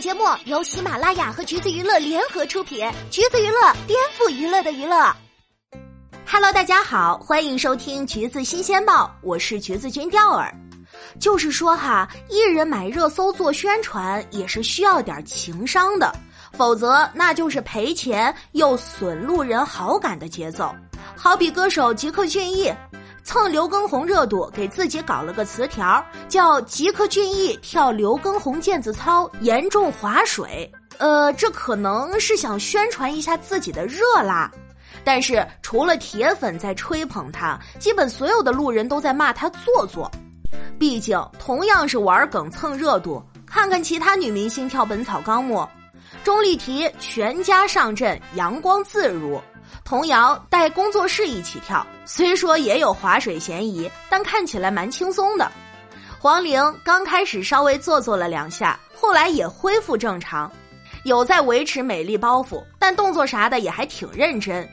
节目由喜马拉雅和橘子娱乐联合出品，橘子娱乐颠覆娱乐的娱乐。Hello，大家好，欢迎收听橘子新鲜报，我是橘子君钓儿。就是说哈，艺人买热搜做宣传也是需要点情商的，否则那就是赔钱又损路人好感的节奏。好比歌手吉克隽逸。蹭刘畊宏热度，给自己搞了个词条，叫“吉克隽逸跳刘畊宏毽子操，严重划水”。呃，这可能是想宣传一下自己的热啦。但是除了铁粉在吹捧他，基本所有的路人都在骂他做作。毕竟同样是玩梗蹭热度，看看其他女明星跳《本草纲目》，钟丽缇全家上阵，阳光自如。童谣带工作室一起跳，虽说也有划水嫌疑，但看起来蛮轻松的。黄龄刚开始稍微做作了两下，后来也恢复正常，有在维持美丽包袱，但动作啥的也还挺认真。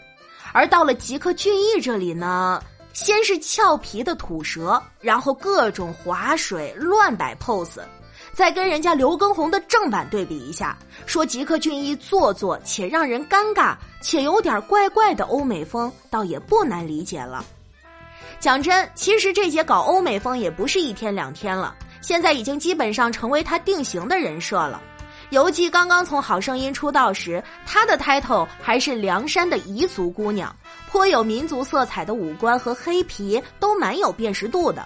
而到了吉克隽逸这里呢，先是俏皮的吐舌，然后各种划水乱摆 pose。再跟人家刘畊宏的正版对比一下，说吉克隽逸做作且让人尴尬，且有点怪怪的欧美风，倒也不难理解了。讲真，其实这节搞欧美风也不是一天两天了，现在已经基本上成为他定型的人设了。尤其刚刚从好声音出道时，他的 title 还是梁山的彝族姑娘，颇有民族色彩的五官和黑皮都蛮有辨识度的。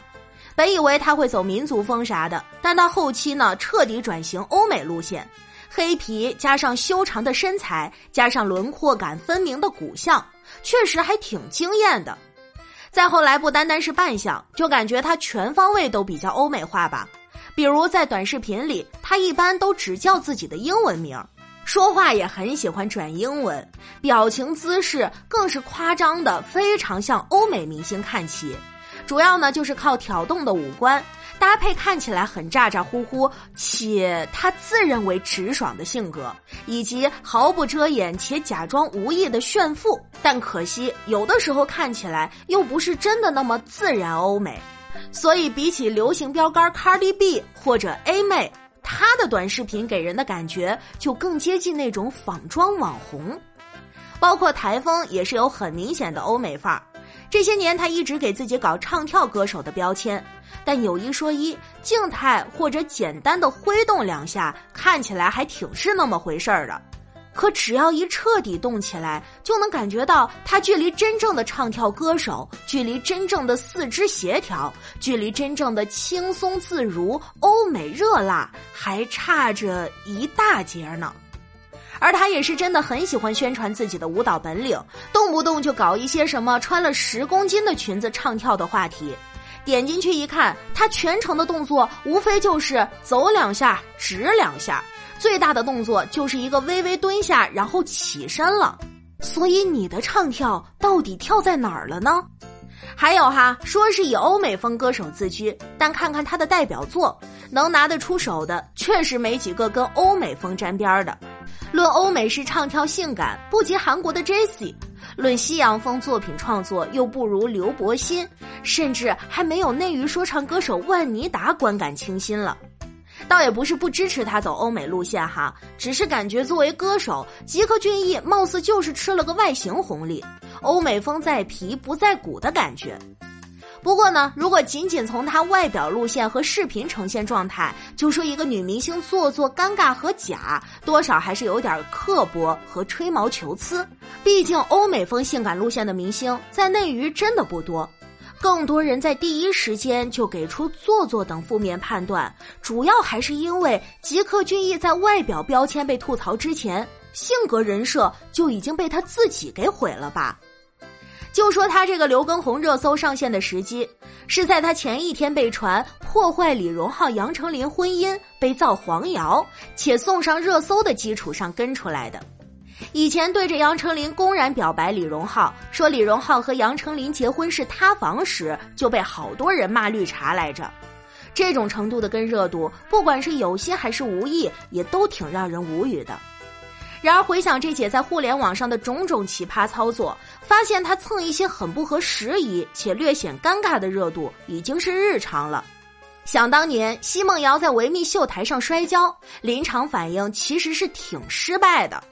本以为他会走民族风啥的，但到后期呢，彻底转型欧美路线，黑皮加上修长的身材，加上轮廓感分明的骨相，确实还挺惊艳的。再后来不单单是扮相，就感觉他全方位都比较欧美化吧。比如在短视频里，他一般都只叫自己的英文名，说话也很喜欢转英文，表情姿势更是夸张的非常像欧美明星看齐。主要呢就是靠挑动的五官搭配，看起来很咋咋呼呼，且他自认为直爽的性格，以及毫不遮掩且假装无意的炫富。但可惜有的时候看起来又不是真的那么自然欧美，所以比起流行标杆 Cardi B 或者 A 妹，她的短视频给人的感觉就更接近那种仿妆网红，包括台风也是有很明显的欧美范儿。这些年，他一直给自己搞唱跳歌手的标签，但有一说一，静态或者简单的挥动两下，看起来还挺是那么回事儿的。可只要一彻底动起来，就能感觉到他距离真正的唱跳歌手，距离真正的四肢协调，距离真正的轻松自如、欧美热辣，还差着一大截呢。而他也是真的很喜欢宣传自己的舞蹈本领，动不动就搞一些什么穿了十公斤的裙子唱跳的话题。点进去一看，他全程的动作无非就是走两下、直两下，最大的动作就是一个微微蹲下，然后起身了。所以你的唱跳到底跳在哪儿了呢？还有哈，说是以欧美风歌手自居，但看看他的代表作，能拿得出手的确实没几个跟欧美风沾边的。论欧美式唱跳性感，不及韩国的 Jessie；论西洋风作品创作，又不如刘柏辛，甚至还没有内娱说唱歌手万妮达观感清新了。倒也不是不支持他走欧美路线哈，只是感觉作为歌手，吉克隽逸貌似就是吃了个外形红利，欧美风在皮不在骨的感觉。不过呢，如果仅仅从她外表路线和视频呈现状态，就说一个女明星做作、尴尬和假，多少还是有点刻薄和吹毛求疵。毕竟欧美风性感路线的明星在内娱真的不多，更多人在第一时间就给出做作等负面判断，主要还是因为吉克隽逸在外表标签被吐槽之前，性格人设就已经被他自己给毁了吧。就说他这个刘畊宏热搜上线的时机，是在他前一天被传破坏李荣浩、杨丞琳婚姻被造黄谣，且送上热搜的基础上跟出来的。以前对着杨丞琳公然表白李荣浩，说李荣浩和杨丞琳结婚是塌房时，就被好多人骂绿茶来着。这种程度的跟热度，不管是有心还是无意，也都挺让人无语的。然而回想这姐在互联网上的种种奇葩操作，发现她蹭一些很不合时宜且略显尴尬的热度已经是日常了。想当年，奚梦瑶在维密秀台上摔跤，临场反应其实是挺失败的。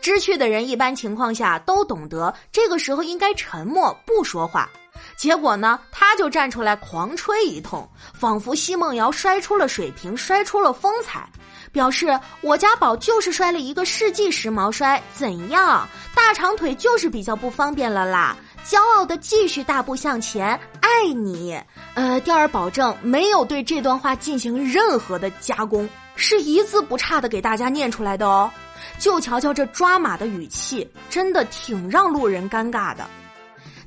知趣的人一般情况下都懂得，这个时候应该沉默不说话。结果呢，他就站出来狂吹一通，仿佛奚梦瑶摔出了水平，摔出了风采，表示我家宝就是摔了一个世纪时髦摔，怎样？大长腿就是比较不方便了啦。骄傲的继续大步向前，爱你。呃，第二保证没有对这段话进行任何的加工，是一字不差的给大家念出来的哦。就瞧瞧这抓马的语气，真的挺让路人尴尬的。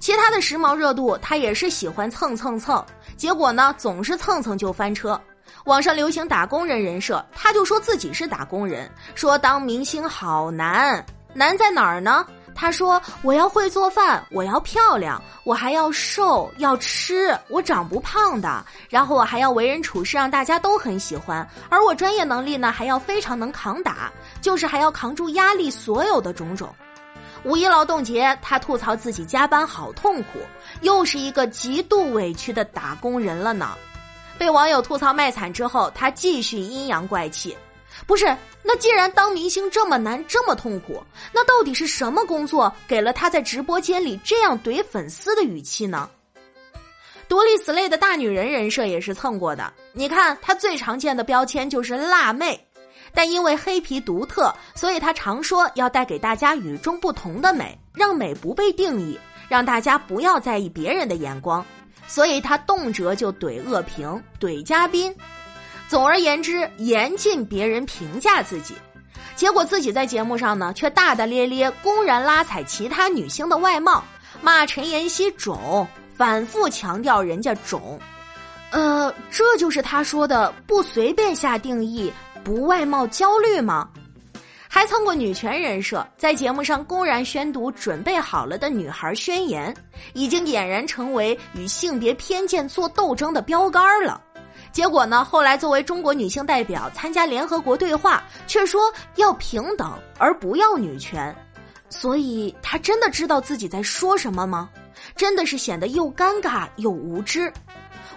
其他的时髦热度，他也是喜欢蹭蹭蹭，结果呢，总是蹭蹭就翻车。网上流行打工人人设，他就说自己是打工人，说当明星好难，难在哪儿呢？他说：“我要会做饭，我要漂亮，我还要瘦，要吃，我长不胖的。然后我还要为人处事让大家都很喜欢，而我专业能力呢，还要非常能扛打，就是还要扛住压力，所有的种种。”五一劳动节，他吐槽自己加班好痛苦，又是一个极度委屈的打工人了呢。被网友吐槽卖惨之后，他继续阴阳怪气。不是，那既然当明星这么难，这么痛苦，那到底是什么工作给了他在直播间里这样怼粉丝的语气呢？独立 slay 的大女人人设也是蹭过的。你看，她最常见的标签就是辣妹，但因为黑皮独特，所以他常说要带给大家与众不同的美，让美不被定义，让大家不要在意别人的眼光，所以他动辄就怼恶评，怼嘉宾。总而言之，严禁别人评价自己，结果自己在节目上呢，却大大咧咧、公然拉踩其他女星的外貌，骂陈妍希肿，反复强调人家肿，呃，这就是他说的不随便下定义、不外貌焦虑吗？还蹭过女权人设，在节目上公然宣读准备好了的女孩宣言，已经俨然成为与性别偏见做斗争的标杆了。结果呢？后来作为中国女性代表参加联合国对话，却说要平等而不要女权，所以她真的知道自己在说什么吗？真的是显得又尴尬又无知。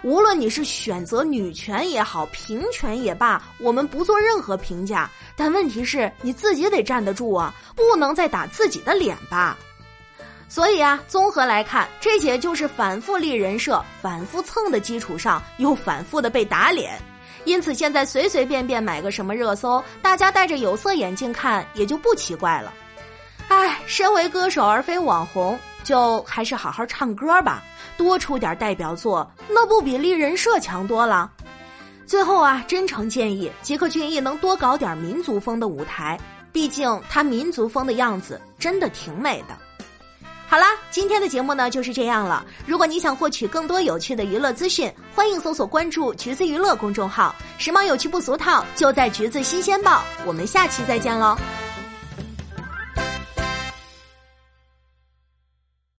无论你是选择女权也好，平权也罢，我们不做任何评价。但问题是你自己得站得住啊，不能再打自己的脸吧。所以啊，综合来看，这也就是反复立人设、反复蹭的基础上，又反复的被打脸。因此，现在随随便便买个什么热搜，大家戴着有色眼镜看，也就不奇怪了。唉，身为歌手而非网红，就还是好好唱歌吧，多出点代表作，那不比立人设强多了？最后啊，真诚建议杰克隽逸能多搞点民族风的舞台，毕竟他民族风的样子真的挺美的。好啦，今天的节目呢就是这样了。如果你想获取更多有趣的娱乐资讯，欢迎搜索关注“橘子娱乐”公众号，时髦有趣不俗套，就在“橘子新鲜报”。我们下期再见喽。